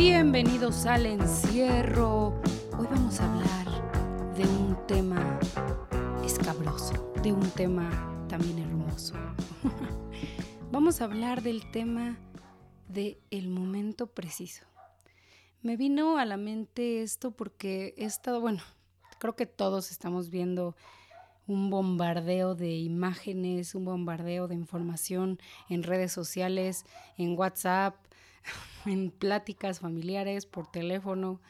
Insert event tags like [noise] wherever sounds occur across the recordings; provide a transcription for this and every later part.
Bienvenidos al encierro. Hoy vamos a hablar de un tema escabroso, de un tema también hermoso. [laughs] vamos a hablar del tema de el momento preciso. Me vino a la mente esto porque he estado, bueno, creo que todos estamos viendo un bombardeo de imágenes, un bombardeo de información en redes sociales, en WhatsApp, [laughs] en pláticas familiares, por teléfono.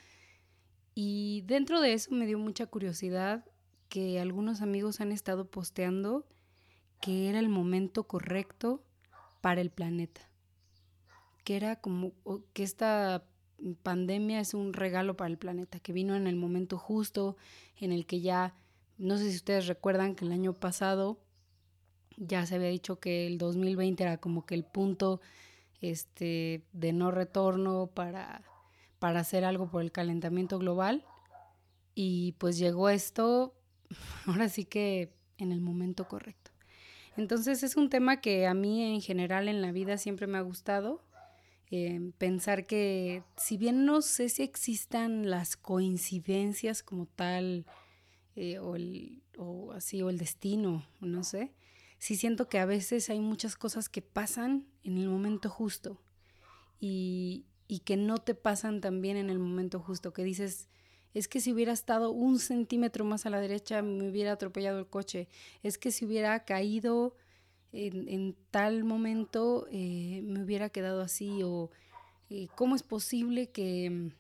Y dentro de eso me dio mucha curiosidad que algunos amigos han estado posteando que era el momento correcto para el planeta. Que era como que esta pandemia es un regalo para el planeta, que vino en el momento justo, en el que ya, no sé si ustedes recuerdan que el año pasado ya se había dicho que el 2020 era como que el punto este, de no retorno para, para hacer algo por el calentamiento global. Y pues llegó esto, [laughs] ahora sí que en el momento correcto. Entonces es un tema que a mí en general en la vida siempre me ha gustado. Eh, pensar que si bien no sé si existan las coincidencias como tal, eh, o, así, o el destino, no sé, sí siento que a veces hay muchas cosas que pasan en el momento justo y, y que no te pasan también en el momento justo, que dices, es que si hubiera estado un centímetro más a la derecha me hubiera atropellado el coche, es que si hubiera caído en, en tal momento eh, me hubiera quedado así o eh, cómo es posible que,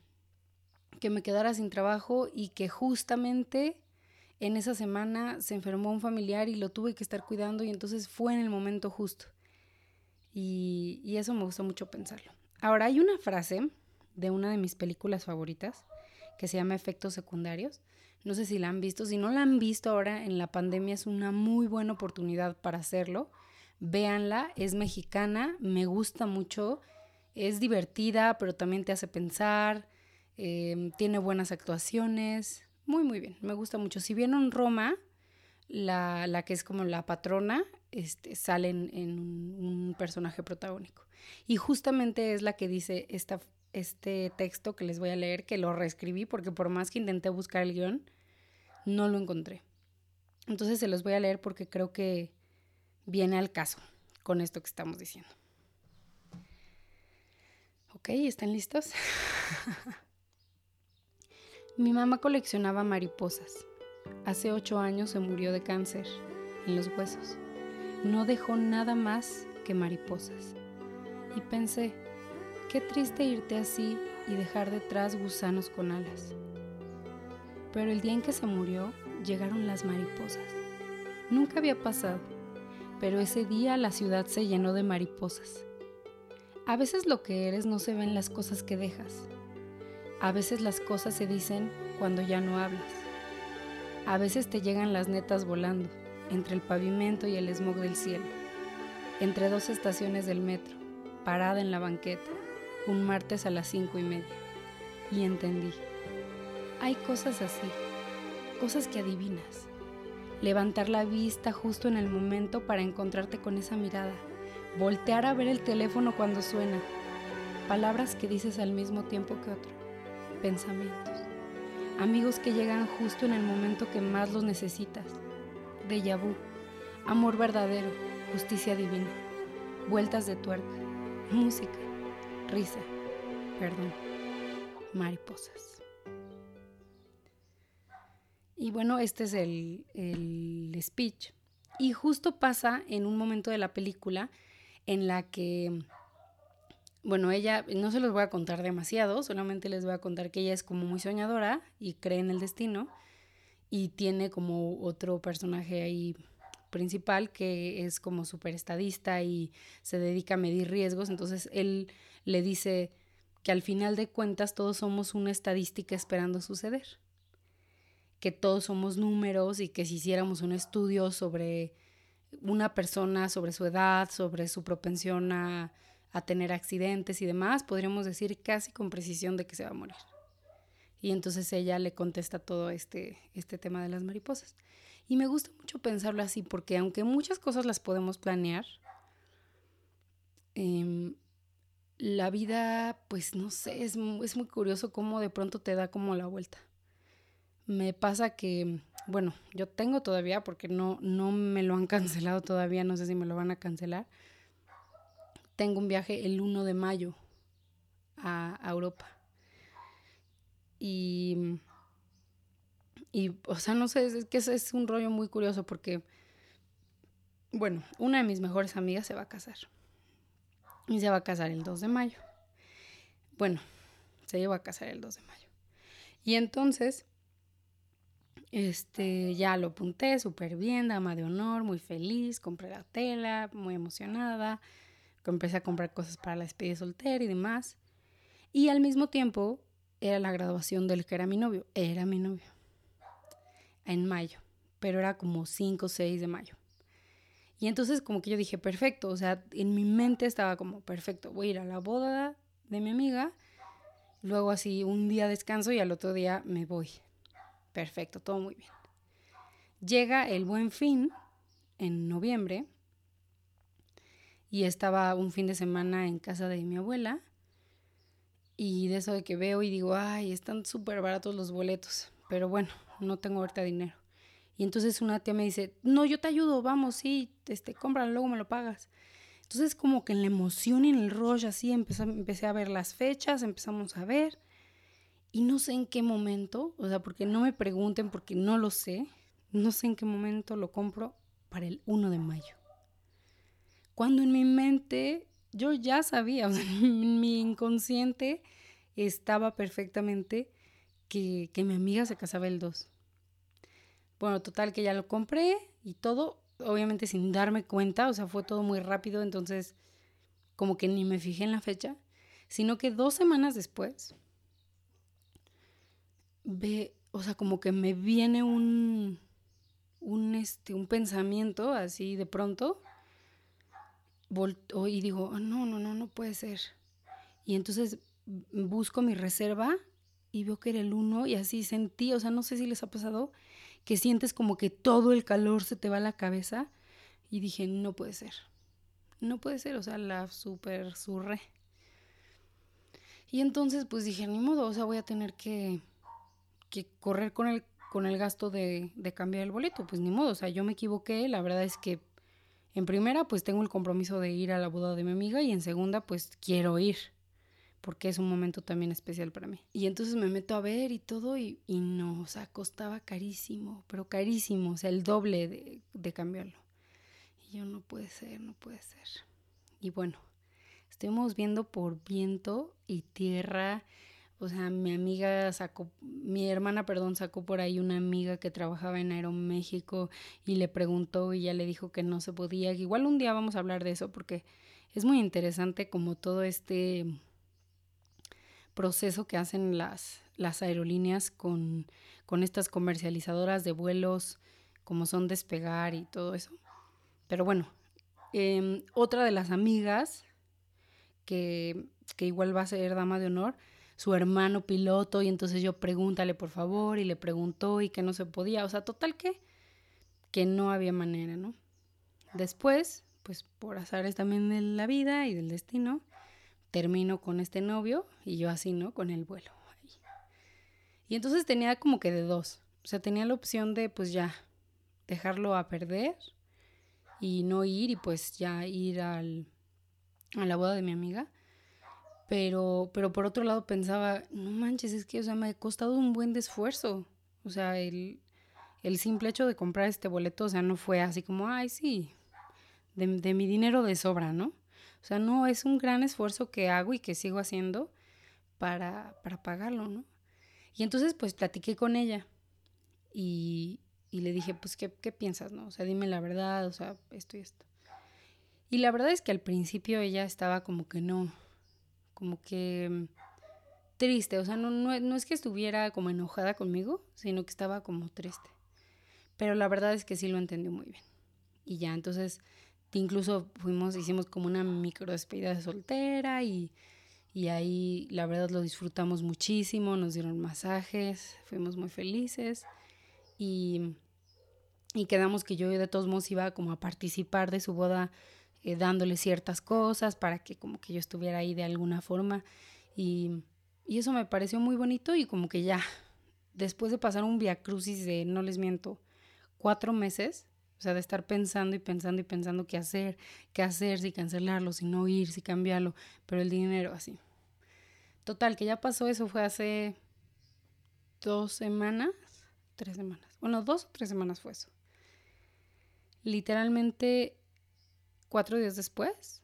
que me quedara sin trabajo y que justamente en esa semana se enfermó un familiar y lo tuve que estar cuidando y entonces fue en el momento justo. Y, y eso me gusta mucho pensarlo. Ahora, hay una frase de una de mis películas favoritas que se llama Efectos Secundarios. No sé si la han visto. Si no la han visto ahora en la pandemia es una muy buena oportunidad para hacerlo. Véanla, es mexicana, me gusta mucho, es divertida, pero también te hace pensar, eh, tiene buenas actuaciones, muy, muy bien, me gusta mucho. Si vieron Roma, la, la que es como la patrona, este, sale en, un, personaje protagónico. Y justamente es la que dice esta, este texto que les voy a leer, que lo reescribí porque por más que intenté buscar el guion, no lo encontré. Entonces se los voy a leer porque creo que viene al caso con esto que estamos diciendo. ¿Ok? ¿Están listos? [laughs] Mi mamá coleccionaba mariposas. Hace ocho años se murió de cáncer en los huesos. No dejó nada más que mariposas. Y pensé, qué triste irte así y dejar detrás gusanos con alas. Pero el día en que se murió, llegaron las mariposas. Nunca había pasado, pero ese día la ciudad se llenó de mariposas. A veces lo que eres no se ve en las cosas que dejas, a veces las cosas se dicen cuando ya no hablas. A veces te llegan las netas volando, entre el pavimento y el smog del cielo, entre dos estaciones del metro, parada en la banqueta, un martes a las cinco y media. Y entendí. Hay cosas así, cosas que adivinas. Levantar la vista justo en el momento para encontrarte con esa mirada. Voltear a ver el teléfono cuando suena. Palabras que dices al mismo tiempo que otro pensamientos. Amigos que llegan justo en el momento que más los necesitas. Déjà vu, amor verdadero, justicia divina, vueltas de tuerca, música, risa, perdón, mariposas. Y bueno, este es el, el speech. Y justo pasa en un momento de la película en la que bueno, ella, no se los voy a contar demasiado, solamente les voy a contar que ella es como muy soñadora y cree en el destino y tiene como otro personaje ahí principal que es como súper estadista y se dedica a medir riesgos, entonces él le dice que al final de cuentas todos somos una estadística esperando suceder, que todos somos números y que si hiciéramos un estudio sobre una persona, sobre su edad, sobre su propensión a a tener accidentes y demás, podríamos decir casi con precisión de que se va a morir. Y entonces ella le contesta todo este, este tema de las mariposas. Y me gusta mucho pensarlo así, porque aunque muchas cosas las podemos planear, em, la vida, pues no sé, es, es muy curioso cómo de pronto te da como la vuelta. Me pasa que, bueno, yo tengo todavía, porque no, no me lo han [laughs] cancelado todavía, no sé si me lo van a cancelar. Tengo un viaje el 1 de mayo a, Europa. Y, y, o sea, no sé, es que es, es un rollo muy curioso porque, bueno, una de mis mejores amigas se va a casar. Y se va a casar el 2 de mayo. Bueno, se lleva a casar el 2 de mayo. Y entonces, este, ya lo apunté súper bien, dama de honor, muy feliz, compré la tela, muy emocionada, empecé a comprar cosas para la despedida soltera y demás. Y al mismo tiempo era la graduación del que era mi novio, era mi novio, en mayo, pero era como 5 o 6 de mayo. Y entonces como que yo dije, perfecto, o sea, en mi mente estaba como, perfecto, voy a ir a la boda de mi amiga, luego así un día descanso y al otro día me voy. Perfecto, todo muy bien. Llega el buen fin en noviembre y estaba un fin de semana en casa de mi abuela y de eso de que veo y digo, ay, están súper baratos los boletos, pero bueno, no tengo ahorita dinero. Y entonces una tía me dice, no, yo te ayudo, vamos, sí, este, cómpralo, luego me lo pagas. Entonces como que en la emoción y en el rollo así empecé, empecé a ver las fechas, empezamos a ver. Y no sé en qué momento, o sea, porque no me pregunten, porque no lo sé, no sé en qué momento lo compro para el 1 de mayo. Cuando en mi mente yo ya sabía, [laughs] o sea, mi inconsciente estaba perfectamente que, que mi amiga se casaba el 2. Bueno, total que ya lo compré y todo, obviamente sin darme cuenta, o sea, fue todo muy rápido, entonces como que ni me fijé en la fecha, sino que dos semanas después, ve, o sea, como que me viene un, un, este, un pensamiento así de pronto, y digo, ah, no, no, no, no puede ser. Y entonces busco mi reserva y veo que era el uno y así sentí, o sea, no sé si les ha pasado, que sientes como que todo el calor se te va a la cabeza. Y dije, no puede ser. No puede ser, o sea, la super surré. Y entonces pues dije, ni modo, o sea, voy a tener que, que correr con el, con el gasto de, de cambiar el boleto. Pues ni modo, o sea, yo me equivoqué. La verdad es que en primera pues tengo el compromiso de ir a la boda de mi amiga y en segunda pues quiero ir porque es un momento también especial para mí. Y entonces me meto a ver y todo y, no, o sea, costaba carísimo, pero carísimo, o sea, el doble de, de cambiarlo. Y yo no puede ser, no puede ser. Y bueno, estuvimos viendo por viento y tierra. O sea, mi amiga sacó, mi hermana, perdón, sacó por ahí una amiga que trabajaba en Aeroméxico y le preguntó y ya le dijo que no se podía. Igual un día vamos a hablar de eso porque es muy interesante como todo este proceso que hacen las, las aerolíneas con, con estas comercializadoras de vuelos, como son despegar y todo eso. Pero bueno, em, otra de las amigas, que, que igual va a ser dama de honor, su hermano piloto, y entonces yo pregúntale por favor, y le preguntó y que no se podía, o sea, total que, que no había manera, ¿no? Después, pues por azares también de la vida y del destino, termino con este novio y yo así, ¿no? Con el vuelo. Y entonces tenía como que de dos. O sea, tenía la opción de pues ya dejarlo a perder y no ir y pues ya ir al, a la boda de mi amiga. Pero, pero por otro lado pensaba, no manches, es que o sea, me ha costado un buen esfuerzo. O sea, el, el simple hecho de comprar este boleto, o sea, no fue así como, ay, sí, de, de mi dinero de sobra, ¿no? O sea, no, es un gran esfuerzo que hago y que sigo haciendo para, para pagarlo, ¿no? Y entonces pues platiqué con ella y, y le dije, pues, ¿qué, ¿qué piensas, no? O sea, dime la verdad, o sea, esto y esto. Y la verdad es que al principio ella estaba como que no, como que mm, triste, o sea, no, no, es que estuviera como enojada conmigo, sino que estaba como triste. Pero la verdad es que sí lo entendió muy bien. Y ya, entonces Incluso fuimos, hicimos como una micro despedida de soltera y, y ahí la verdad lo disfrutamos muchísimo, nos dieron masajes, fuimos muy felices y, y quedamos que yo de todos modos iba como a participar de su boda eh, dándole ciertas cosas para que como que yo estuviera ahí de alguna forma. Y, y eso me pareció muy bonito y como que ya, después de pasar un viacrucis de, no les miento, cuatro meses, o sea, de estar pensando y pensando y pensando qué hacer, qué hacer, si cancelarlo, si no ir, si cambiarlo, pero el dinero así. Total, que ya pasó eso, fue hace dos semanas, tres semanas, bueno, dos o tres semanas fue eso. Literalmente cuatro días después.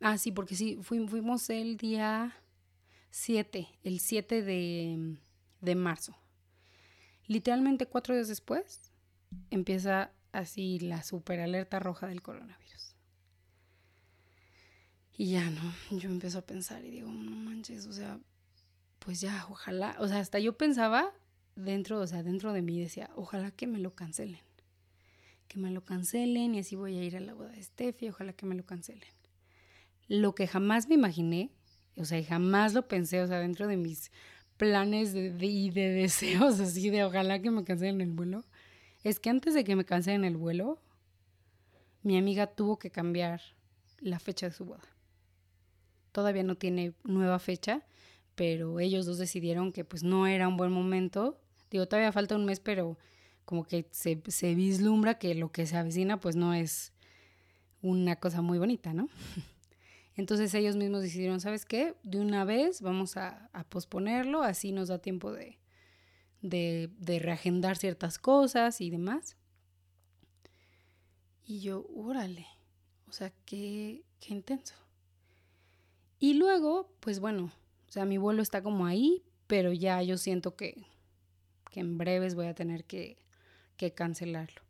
Ah, sí, porque sí, fuimos el día 7, el 7 de, de marzo. Literalmente cuatro días después empieza así la super alerta roja del coronavirus. Y ya no, yo empiezo a pensar y digo, no manches, o sea, pues ya, ojalá, o sea, hasta yo pensaba dentro, o sea, dentro de mí decía, ojalá que me lo cancelen. Que me lo cancelen y así voy a ir a la boda de Steffi, ojalá que me lo cancelen. Lo que jamás me imaginé, o sea, jamás lo pensé, o sea, dentro de mis planes y de [laughs] deseos así de ojalá que me cancelen el vuelo, es que antes de que me cancelen el vuelo, mi amiga tuvo que cambiar la fecha de su boda. Todavía no tiene nueva fecha, pero ellos dos decidieron que pues no era un buen momento. Digo, todavía falta un mes, pero como que se, vislumbra que lo que se avecina pues no es una cosa muy bonita, ¿no? [laughs] Entonces ellos mismos decidieron, ¿sabes qué? De una vez vamos a, posponerlo, así nos da tiempo de, reagendar ciertas cosas y demás. Y yo, órale, o sea, qué, qué intenso. Y luego, pues bueno, o sea, mi vuelo está como ahí, pero ya yo siento que en breves voy a tener que, que, cancelarlo.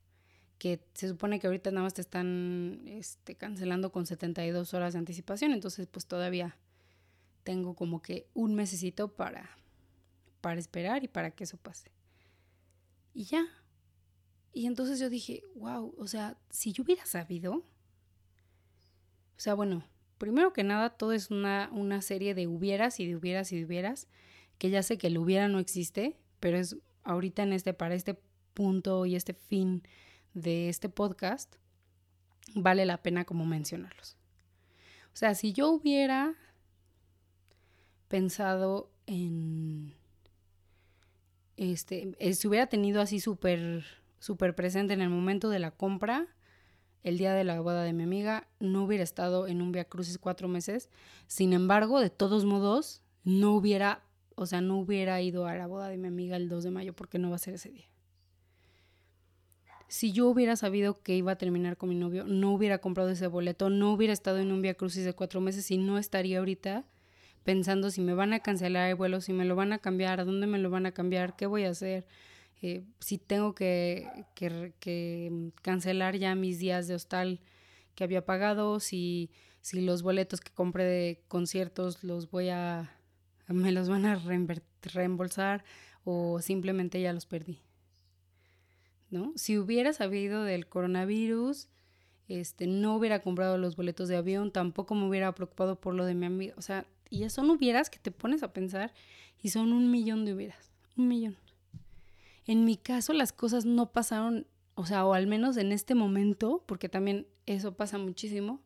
Que se supone que ahorita nada más te están este, cancelando con 72 horas de anticipación, entonces pues todavía tengo como que un mesecito para, para esperar y para que eso pase. Y ya. Y entonces yo dije, wow, o sea, si yo hubiera sabido, o sea, bueno, primero que nada, todo es una, una serie de hubieras y de hubieras y de hubieras, que ya sé que el hubiera no existe, pero es ahorita en este, para este punto y este fin de este podcast, vale la pena como mencionarlos. O sea, si yo hubiera pensado en, este, eh, si hubiera tenido así súper, súper presente en el momento de la compra, el día de la boda de mi amiga, no hubiera estado en un Via Crucis cuatro meses. Sin embargo, de todos modos, no hubiera, o sea, no hubiera ido a la boda de mi amiga el 2 de mayo porque no va a ser ese día. Si yo hubiera sabido que iba a terminar con mi novio, no hubiera comprado ese boleto, no hubiera estado en un Via Crucis de cuatro meses y no estaría ahorita pensando si me van a cancelar el vuelo, si me lo van a cambiar, a dónde me lo van a cambiar, qué voy a hacer. Eh, si tengo que, cancelar ya mis días de hostal que había pagado, si, si los boletos que compré de conciertos los voy a, me los van a reembolsar o simplemente ya los perdí. ¿No? Si hubiera sabido del coronavirus, este, no hubiera comprado los boletos de avión, tampoco me hubiera preocupado por lo de mi amigo. O sea, y son hubieras que te pones a pensar y son un millón de hubieras. Un millón. En mi caso las cosas no pasaron, o sea, o al menos en este momento, porque también eso pasa muchísimo,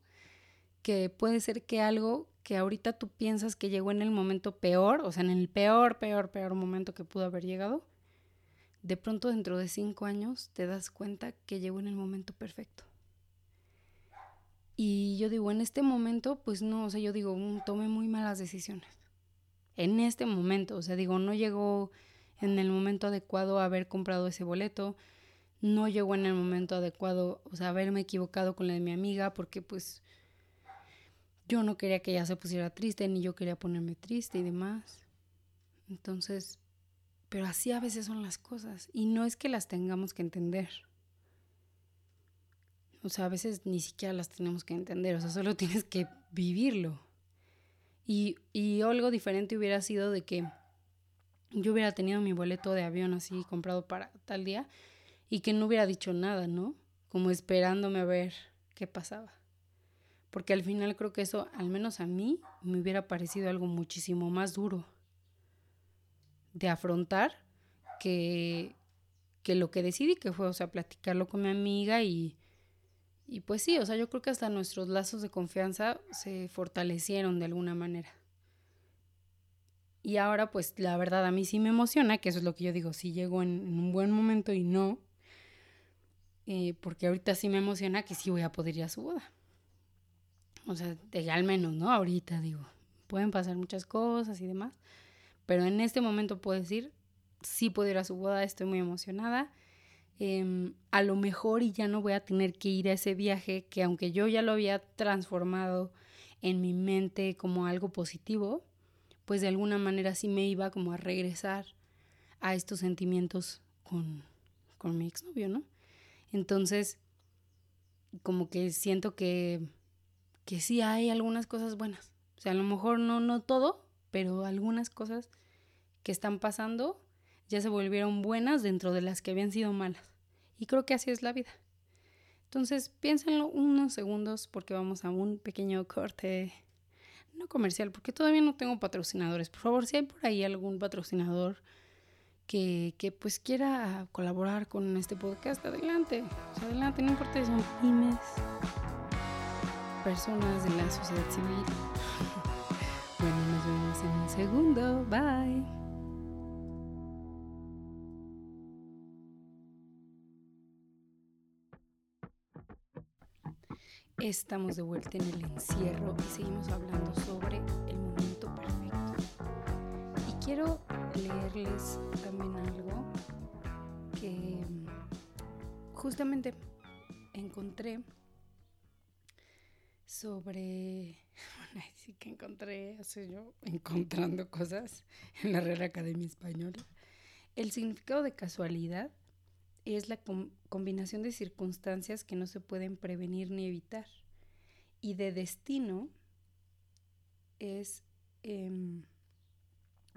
que puede ser que algo que ahorita tú piensas que llegó en el momento peor, o sea, en el peor, peor, peor momento que pudo haber llegado, de pronto dentro de cinco años te das cuenta que llegó en el momento perfecto. Y yo digo, en este momento, pues no, o sea, yo digo, mm, tomé muy malas decisiones. En este momento, o sea, digo, no llegó en el momento adecuado haber comprado ese boleto, no llegó en el momento adecuado, o sea, haberme equivocado con la de mi amiga, porque pues yo no quería que ella se pusiera triste, ni yo quería ponerme triste y demás. Entonces, pero así a veces son las cosas, y no es que las tengamos que entender. O sea, a veces ni siquiera las tenemos que entender, o sea, solo [laughs] tienes que vivirlo. Y, y algo diferente hubiera sido de que yo hubiera tenido mi boleto de avión así comprado para tal día y que no hubiera dicho nada, ¿no? Como esperándome a ver qué pasaba. Porque al final creo que eso, al menos a mí, me hubiera parecido algo muchísimo más duro de afrontar que, que lo que decidí, que fue, o sea, platicarlo con mi amiga y, Y pues sí, o sea, yo creo que hasta nuestros lazos de confianza se fortalecieron de alguna manera. Y ahora, pues la verdad a mí sí me emociona, que eso es lo que yo digo, si llego en, un buen momento y no, eh, porque ahorita sí me emociona que sí voy a poder ir a su boda. O sea, de, al menos, ¿no? Ahorita digo, pueden pasar muchas cosas y demás, pero en este momento puedo decir, sí puedo ir a su boda, estoy muy emocionada. Em, a lo mejor y ya no voy a tener que ir a ese viaje que aunque yo ya lo había transformado en mi mente como algo positivo, pues de alguna manera sí me iba como a regresar a estos sentimientos con, con mi exnovio, ¿no? Entonces, como que siento que, que sí hay algunas cosas buenas. O sea, a lo mejor no, no todo, pero algunas cosas que están pasando ya se volvieron buenas dentro de las que habían sido malas. Y creo que así es la vida. Entonces, piénsenlo unos segundos porque vamos a un pequeño corte no comercial, porque todavía no tengo patrocinadores. Por favor, si hay por ahí algún patrocinador que, que pues quiera colaborar con este podcast, adelante. adelante, no importa si son pymes, personas de la sociedad civil. Bueno, nos vemos en un segundo. Bye. Estamos de vuelta en el encierro y seguimos hablando sobre el momento perfecto. Y quiero leerles también algo que justamente encontré sobre, [laughs] bueno, sí que encontré, hace yo encontrando cosas en la Real Academia Española. El significado de casualidad es la combinación de circunstancias que no se pueden prevenir ni evitar. Y de destino es em,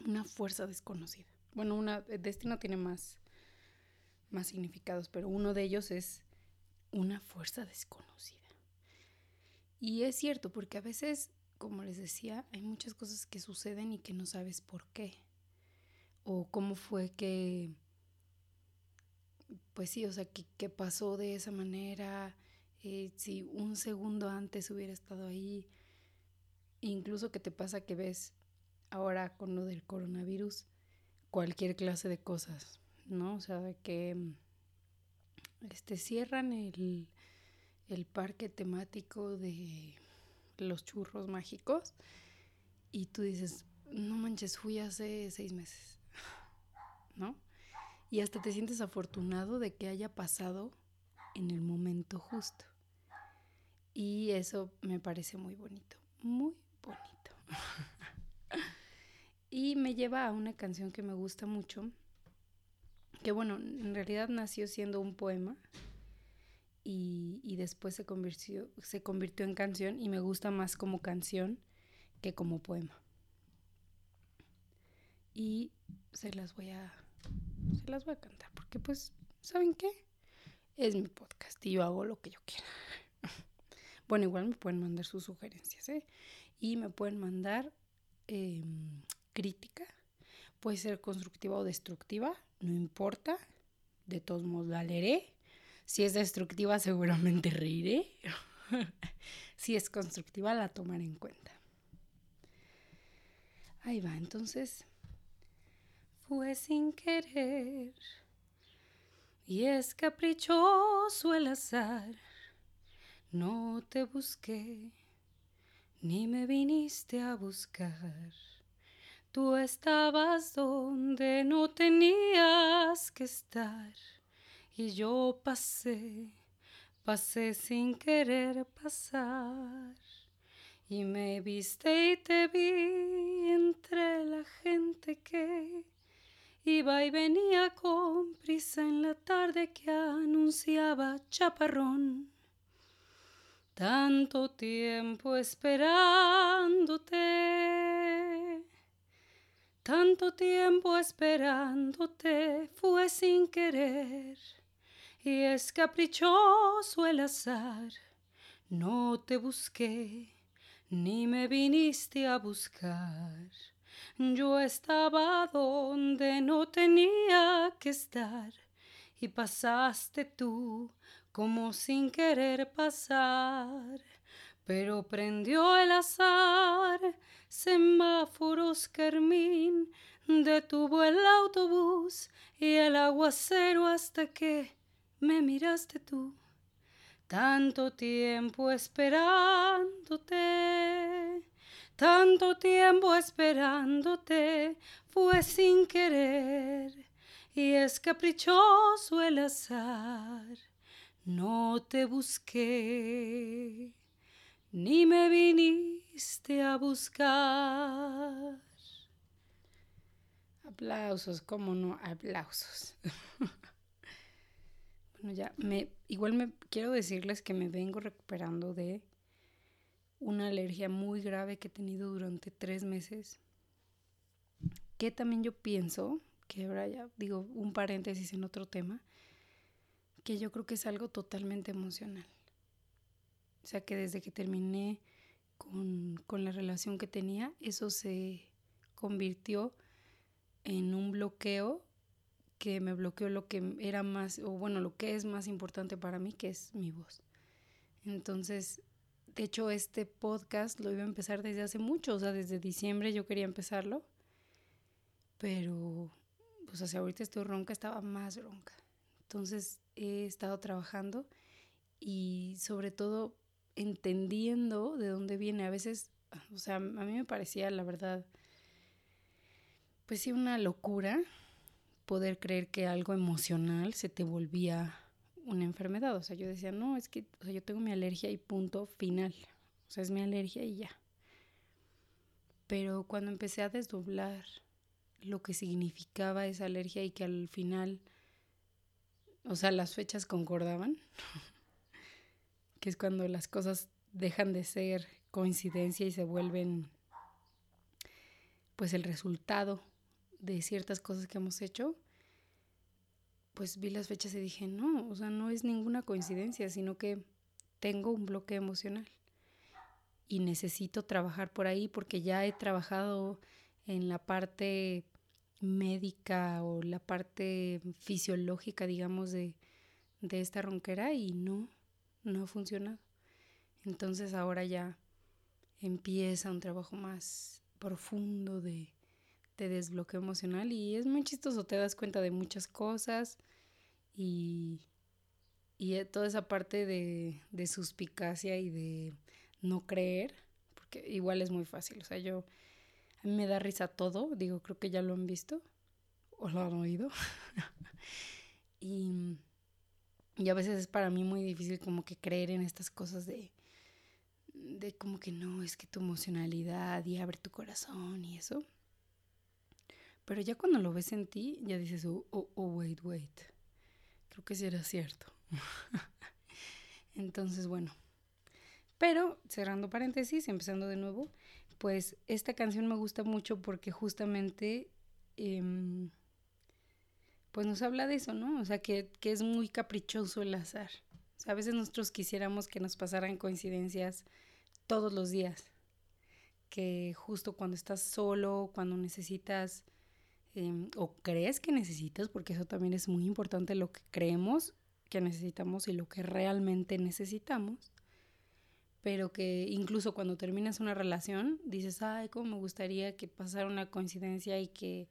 una fuerza desconocida. Bueno, una, destino tiene más, más significados, pero uno de ellos es una fuerza desconocida. Y es cierto, porque a veces, como les decía, hay muchas cosas que suceden y que no sabes por qué. O cómo fue que pues sí, o sea, ¿qué, pasó de esa manera? Eh, si un segundo antes hubiera estado ahí, incluso que te pasa que ves ahora con lo del coronavirus cualquier clase de cosas, ¿no? O sea, que este, cierran el, el parque temático de los churros mágicos y tú dices, no manches, fui hace seis meses, ¿no? y hasta te sientes afortunado de que haya pasado en el momento justo. Y eso me parece muy bonito, muy bonito. [laughs] y me lleva a una canción que me gusta mucho, que bueno, en realidad nació siendo un poema y, después se convirtió, se convirtió en canción y me gusta más como canción que como poema. Y se las voy a se las voy a cantar, porque pues, ¿saben qué? Es mi podcast y yo hago lo que yo quiera. [laughs] bueno, igual me pueden mandar sus sugerencias, ¿eh? Y me pueden mandar em, crítica, puede ser constructiva o destructiva, no importa, de todos modos la leeré. Si es destructiva, [laughs] seguramente reiré. [laughs] si es constructiva, la tomaré en cuenta. Ahí va, entonces fue sin querer. Y es caprichoso el azar. No te busqué, ni me viniste a buscar. Tú estabas donde no tenías que estar. Y yo pasé, pasé sin querer pasar. Y me viste y te vi entre la gente que Iba y venía con prisa en la tarde que anunciaba chaparrón. Tanto tiempo esperándote, tanto tiempo esperándote fue sin querer. Y es caprichoso el azar, no te busqué, ni me viniste a buscar. Yo estaba donde no tenía que estar y pasaste tú como sin querer pasar, pero prendió el azar, semáforos carmín, detuvo el autobús y el aguacero hasta que me miraste tú. Tanto tiempo esperándote, tanto tiempo esperándote, fue sin querer y es caprichoso el azar no te busqué, ni me viniste a buscar. Aplausos, cómo no, aplausos. [laughs] bueno, ya, me, igual me quiero decirles que me vengo recuperando de una alergia muy grave que he tenido durante tres meses. Que también yo pienso, que ahora ya digo un paréntesis en otro tema, que yo creo que es algo totalmente emocional. O sea que desde que terminé con, la relación que tenía, eso se convirtió en un bloqueo que me bloqueó lo que era más, o bueno, lo que es más importante para mí, que es mi voz. Entonces, de hecho, este podcast lo iba a empezar desde hace mucho, o sea, desde diciembre yo quería empezarlo, pero pues hacia ahorita estoy ronca, estaba más ronca. Entonces he estado trabajando y sobre todo entendiendo de dónde viene. A veces, o sea, a mí me parecía, la verdad, pues sí, una locura poder creer que algo emocional se te volvía una enfermedad. O sea, yo decía, no, es que o sea, yo tengo mi alergia y punto final. O sea, es mi alergia y ya. Pero cuando empecé a desdoblar lo que significaba esa alergia y que al final o sea, las fechas concordaban, [laughs] que es cuando las cosas dejan de ser coincidencia y se vuelven pues el resultado de ciertas cosas que hemos hecho, pues vi las fechas y dije, no, o sea, no es ninguna coincidencia, sino que tengo un bloque emocional y necesito trabajar por ahí porque ya he trabajado en la parte médica o la parte fisiológica, digamos, de, esta ronquera y no, no ha funcionado. Entonces ahora ya empieza un trabajo más profundo de, de desbloqueo emocional y es muy chistoso, te das cuenta de muchas cosas y, y toda esa parte de, de suspicacia y de no creer, porque igual es muy fácil, o sea, yo a mí me da risa todo, digo, creo que ya lo han visto o lo han oído. [laughs] y, y a veces es para mí muy difícil como que creer en estas cosas de, de como que no, es que tu emocionalidad y abre tu corazón y eso. Pero ya cuando lo ves en ti, ya dices, oh, oh, oh wait, wait. Creo que sí era cierto. [laughs] Entonces, bueno. Pero, cerrando paréntesis, empezando de nuevo, pues esta canción me gusta mucho porque justamente em, pues nos habla de eso, ¿no? O sea, que, que, es muy caprichoso el azar. O sea, a veces nosotros quisiéramos que nos pasaran coincidencias todos los días. Que justo cuando estás solo, cuando necesitas em, o crees que necesitas, porque eso también es muy importante lo que creemos que necesitamos y lo que realmente necesitamos pero que incluso cuando terminas una relación dices, ay, cómo me gustaría que pasara una coincidencia y que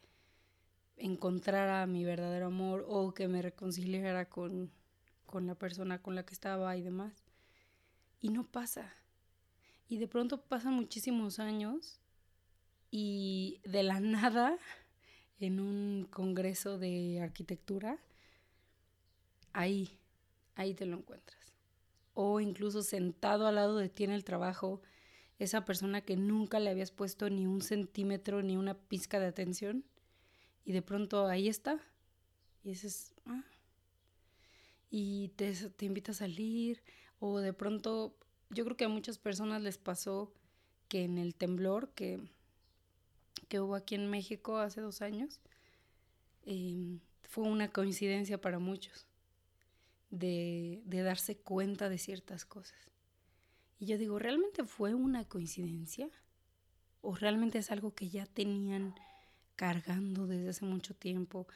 encontrara mi verdadero amor o que me reconciliara con, con la persona con la que estaba y demás. Y no pasa. Y de pronto pasan muchísimos años y de la [laughs] nada, en un congreso de arquitectura, ahí, ahí te lo encuentras. O incluso sentado al lado de ti en el trabajo, esa persona que nunca le habías puesto ni un centímetro ni una pizca de atención y de pronto ahí está y dices, ah, y te, te invita a salir o de pronto yo creo que a muchas personas les pasó que en el temblor que, que hubo aquí en México hace dos años, em, fue una coincidencia para muchos de, darse cuenta de ciertas cosas. Y yo digo, ¿realmente fue una coincidencia? ¿O realmente es algo que ya tenían cargando desde hace mucho tiempo?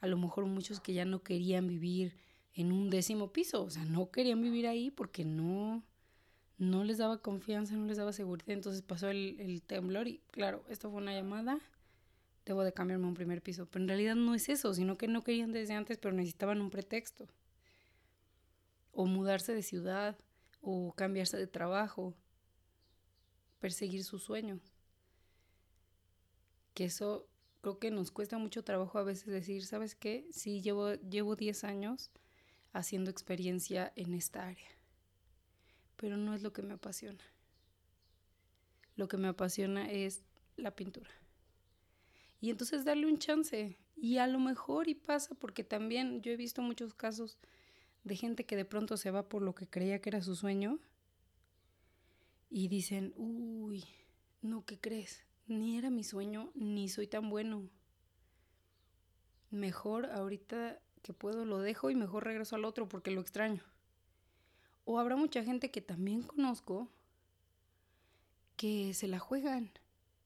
A lo mejor muchos que ya no querían vivir en un décimo piso. O sea, no querían vivir ahí porque no, no les daba confianza, no les daba seguridad. Entonces pasó el, temblor y claro, esto fue una llamada. Debo de cambiarme un primer piso. Pero en realidad no es eso, sino que no querían desde antes, pero necesitaban un pretexto. O mudarse de ciudad, o cambiarse de trabajo, perseguir su sueño. Que eso creo que nos cuesta mucho trabajo a veces decir, ¿sabes qué? Sí, llevo, llevo 10 años haciendo experiencia en esta área, pero no es lo que me apasiona. Lo que me apasiona es la pintura. Y entonces darle un chance. Y a lo mejor y pasa, porque también yo he visto muchos casos de gente que de pronto se va por lo que creía que era su sueño y dicen, uy, no, ¿qué crees? Ni era mi sueño, ni soy tan bueno. Mejor ahorita que puedo lo dejo y mejor regreso al otro porque lo extraño. O habrá mucha gente que también conozco que se la juegan,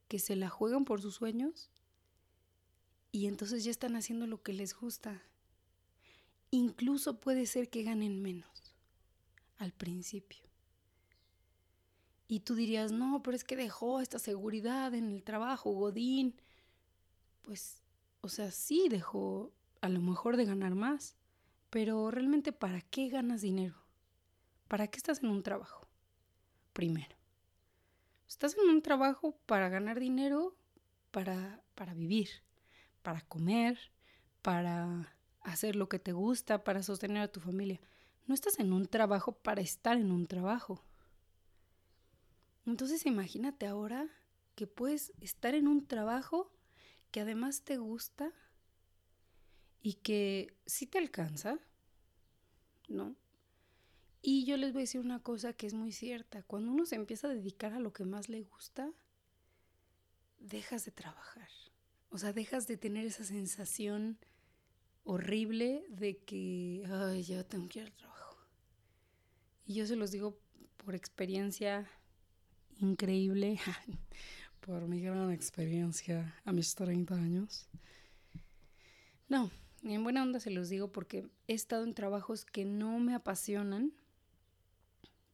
que se la juegan por sus sueños y entonces ya están haciendo lo que les gusta. Incluso puede ser que ganen menos al principio. Y tú dirías, no, pero es que dejó esta seguridad en el trabajo, Godín. Pues, o sea, sí dejó a lo mejor de ganar más, pero realmente ¿para qué ganas dinero? ¿Para qué estás en un trabajo? Primero, estás en un trabajo para ganar dinero, para, para vivir, para comer, para hacer lo que te gusta, para sostener a tu familia. No estás en un trabajo para estar en un trabajo. Entonces imagínate ahora que puedes estar en un trabajo que además te gusta y que sí te alcanza, ¿no? Y yo les voy a decir una cosa que es muy cierta. Cuando uno se empieza a dedicar a lo que más le gusta, dejas de trabajar. O sea, dejas de tener esa sensación horrible de que, ay, ya tengo que ir al trabajo. Y yo se los digo por experiencia increíble, [laughs] por mi gran experiencia a mis 30 años. No, en buena onda se los digo porque he estado en trabajos que no me apasionan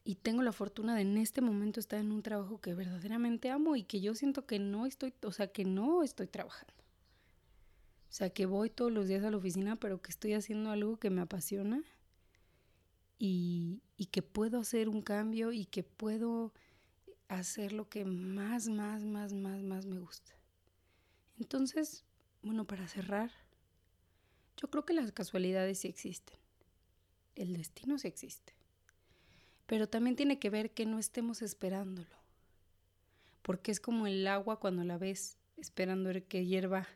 y tengo la fortuna de en este momento estar en un trabajo que verdaderamente amo y que yo siento que no estoy, o sea, que no estoy trabajando. O sea, que voy todos los días a la oficina, pero que estoy haciendo algo que me apasiona y, y que puedo hacer un cambio y que puedo hacer lo que más, más, más, más, más me gusta. Entonces, bueno, para cerrar, yo creo que las casualidades sí existen. El destino sí existe. Pero también tiene que ver que no estemos esperándolo. Porque es como el agua cuando la ves esperando que hierva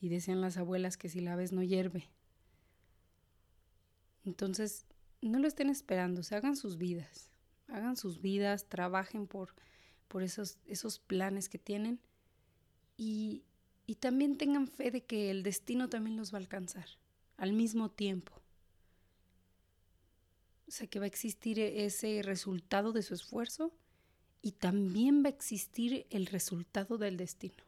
y decían las abuelas que si la ves no hierve. Entonces, no lo estén esperando, se hagan sus vidas. Hagan sus vidas, trabajen por, por esos, esos planes que tienen y, y también tengan fe de que el destino también los va a alcanzar al mismo tiempo. O sea, que va a existir ese resultado de su esfuerzo y también va a existir el resultado del destino.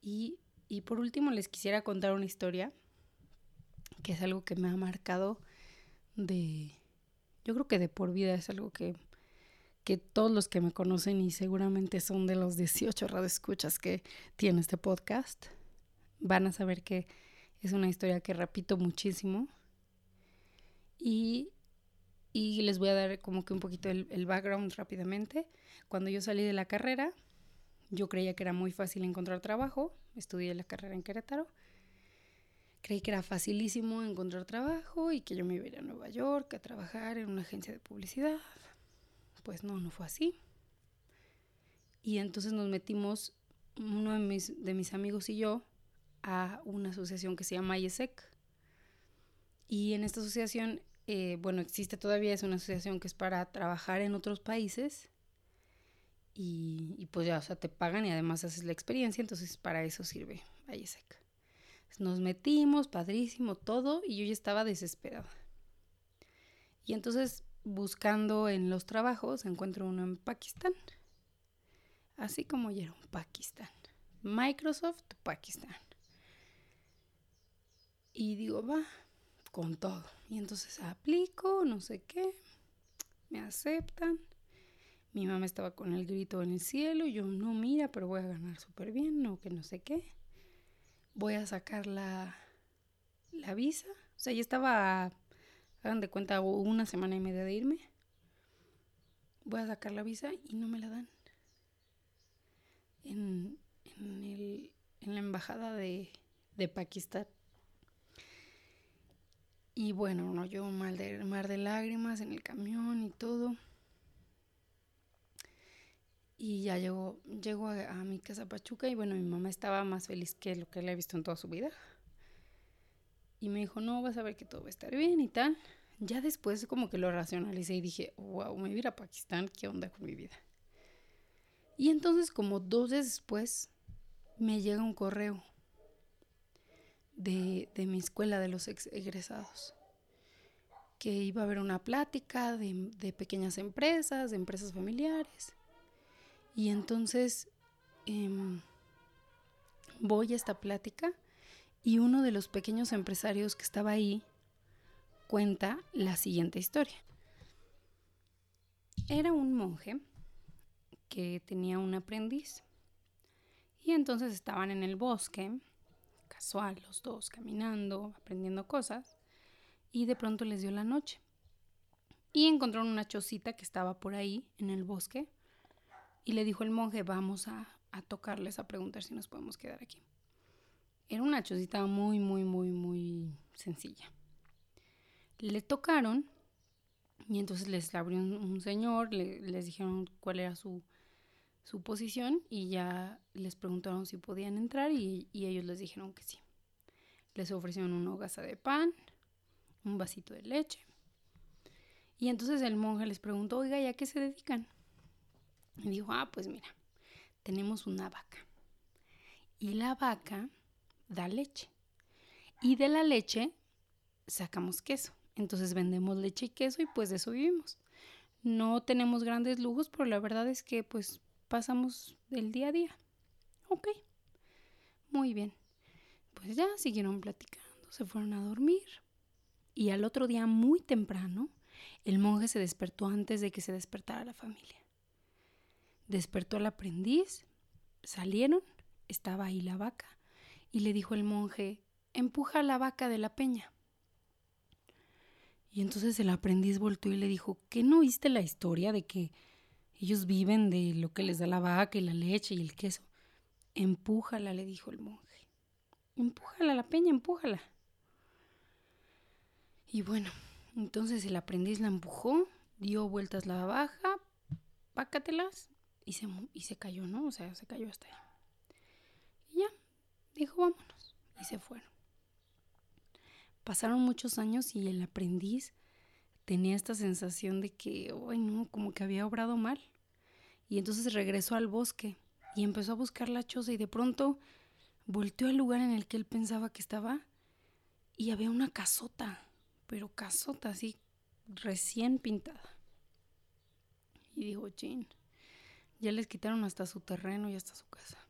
Y, y por último les quisiera contar una historia que es algo que me ha marcado de, yo creo que de por vida es algo que que todos los que me conocen y seguramente son de los 18 radioescuchas que tiene este podcast, van a saber que es una historia que repito muchísimo. Y, y les voy a dar como que un poquito el, el background rápidamente. Cuando yo salí de la carrera, yo creía que era muy fácil encontrar trabajo. Estudié la carrera en Querétaro. Creí que era facilísimo encontrar trabajo y que yo me iba a ir a Nueva York a trabajar en una agencia de publicidad pues no, no fue así. Y entonces nos metimos, uno de mis, de mis amigos y yo, a una asociación que se llama IESEC. Y en esta asociación, eh, bueno, existe todavía, es una asociación que es para trabajar en otros países. Y, pues ya, o sea, te pagan y además haces la experiencia, entonces para eso sirve IESEC. Nos metimos, padrísimo, todo, y yo ya estaba desesperada. Y entonces buscando en los trabajos, encuentro uno en Pakistán. Así como ya era un Pakistán. Microsoft, Pakistán. Y digo, va, con todo. Y entonces aplico, no sé qué, me aceptan. Mi mamá estaba con el grito en el cielo, yo no, mira, pero voy a ganar súper bien, no, que no sé qué. Voy a sacar la, la visa. O sea, ya estaba, hagan de cuenta, una semana y media de irme. Voy a sacar la visa y no me la dan. En, en, el, en la embajada de, de Pakistán. Y bueno, no, yo mal de, mar de lágrimas en el camión y todo. Y ya llegó, llegó a, mi casa Pachuca y bueno, mi mamá estaba más feliz que lo que le he visto en toda su vida. Y me dijo, no, vas a ver que todo va a estar bien y tal. Ya después como que lo racionalicé y dije, wow, me voy a ir a Pakistán, ¿qué onda con mi vida? Y entonces como dos días después me llega un correo de, mi escuela de los egresados, que iba a haber una plática de, pequeñas empresas, de empresas familiares. Y entonces em, voy a esta plática y uno de los pequeños empresarios que estaba ahí cuenta la siguiente historia. Era un monje que tenía un aprendiz y entonces estaban en el bosque casual, los dos caminando, aprendiendo cosas, y de pronto les dio la noche. Y encontraron una chocita que estaba por ahí en el bosque, y le dijo el monje, vamos a, tocarles, a preguntar si nos podemos quedar aquí. Era una chocita muy, muy, muy, muy sencilla. Le tocaron y entonces les abrió un, señor, les dijeron cuál era su, su posición y ya les preguntaron si podían entrar y, ellos les dijeron que sí. Les ofrecieron una hogaza de pan, un vasito de leche. Y entonces el monje les preguntó, oiga, ¿y a qué se dedican? Y dijo, ah, pues mira, tenemos una vaca. Y la vaca da leche. Y de la leche sacamos queso. Entonces vendemos leche y queso y pues de eso vivimos. No tenemos grandes lujos, pero la verdad es que pues pasamos el día a día. Ok, muy bien. Pues ya siguieron platicando, se fueron a dormir. Y al otro día, muy temprano, el monje se despertó antes de que se despertara la familia. Despertó al aprendiz, salieron, estaba ahí la vaca, y le dijo el monje, empuja la vaca de la peña. Y entonces el aprendiz volteó y le dijo, ¿qué no oíste la historia de que ellos viven de lo que les da la vaca y la leche y el queso. Empújala, le dijo el monje. Empújala, la peña, empújala. Y bueno, entonces el aprendiz la empujó, dio vueltas la baja, pácatelas y se, y se cayó, ¿no? O sea, se cayó hasta ahí. Y ya, dijo, vámonos. Y se fueron. Pasaron muchos años y el aprendiz tenía esta sensación de que, ay no, como que había obrado mal. Y entonces regresó al bosque y empezó a buscar la choza y de pronto volteó al lugar en el que él pensaba que estaba y había una casota, pero casota así, recién pintada. Y dijo, Jane, ya les quitaron hasta su terreno y hasta su casa.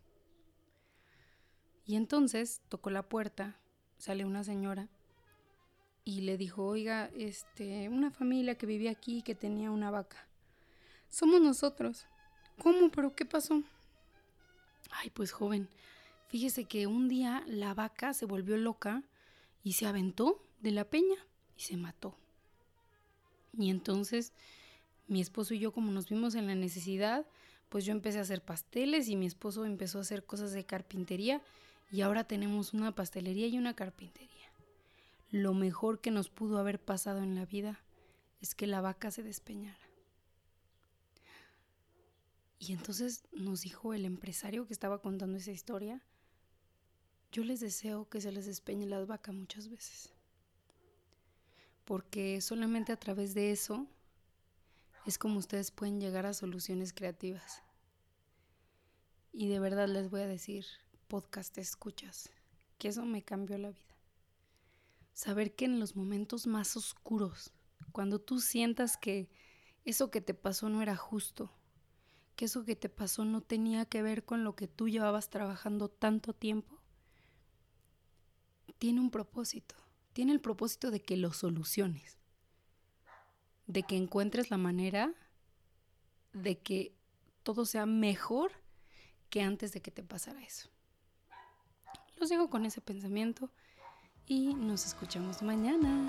Y entonces tocó la puerta, sale una señora y le dijo, oiga, este, una familia que vivía aquí que tenía una vaca. Somos nosotros. ¿Cómo? ¿Pero qué pasó? Ay, pues joven, fíjese que un día la vaca se volvió loca y se aventó de la peña y se mató. Y entonces mi esposo y yo, como nos vimos en la necesidad, pues yo empecé a hacer pasteles y mi esposo empezó a hacer cosas de carpintería y ahora tenemos una pastelería y una carpintería lo mejor que nos pudo haber pasado en la vida es que la vaca se despeñara. Y entonces nos dijo el empresario que estaba contando esa historia, yo les deseo que se les despeñe la vaca muchas veces, porque solamente a través de eso es como ustedes pueden llegar a soluciones creativas. Y de verdad les voy a decir, podcast escuchas, que eso me cambió la vida saber que en los momentos más oscuros, cuando tú sientas que eso que te pasó no era justo, que eso que te pasó no tenía que ver con lo que tú llevabas trabajando tanto tiempo, tiene un propósito, tiene el propósito de que lo soluciones, de que encuentres la manera de que todo sea mejor que antes de que te pasara eso. Los dejo con ese pensamiento y nos escuchamos mañana.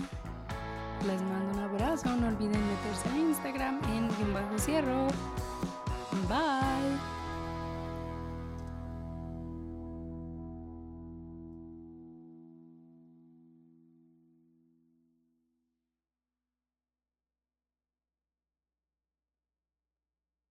Les mando un abrazo, no olviden meterse a Instagram en guion bajo cierro. Bye.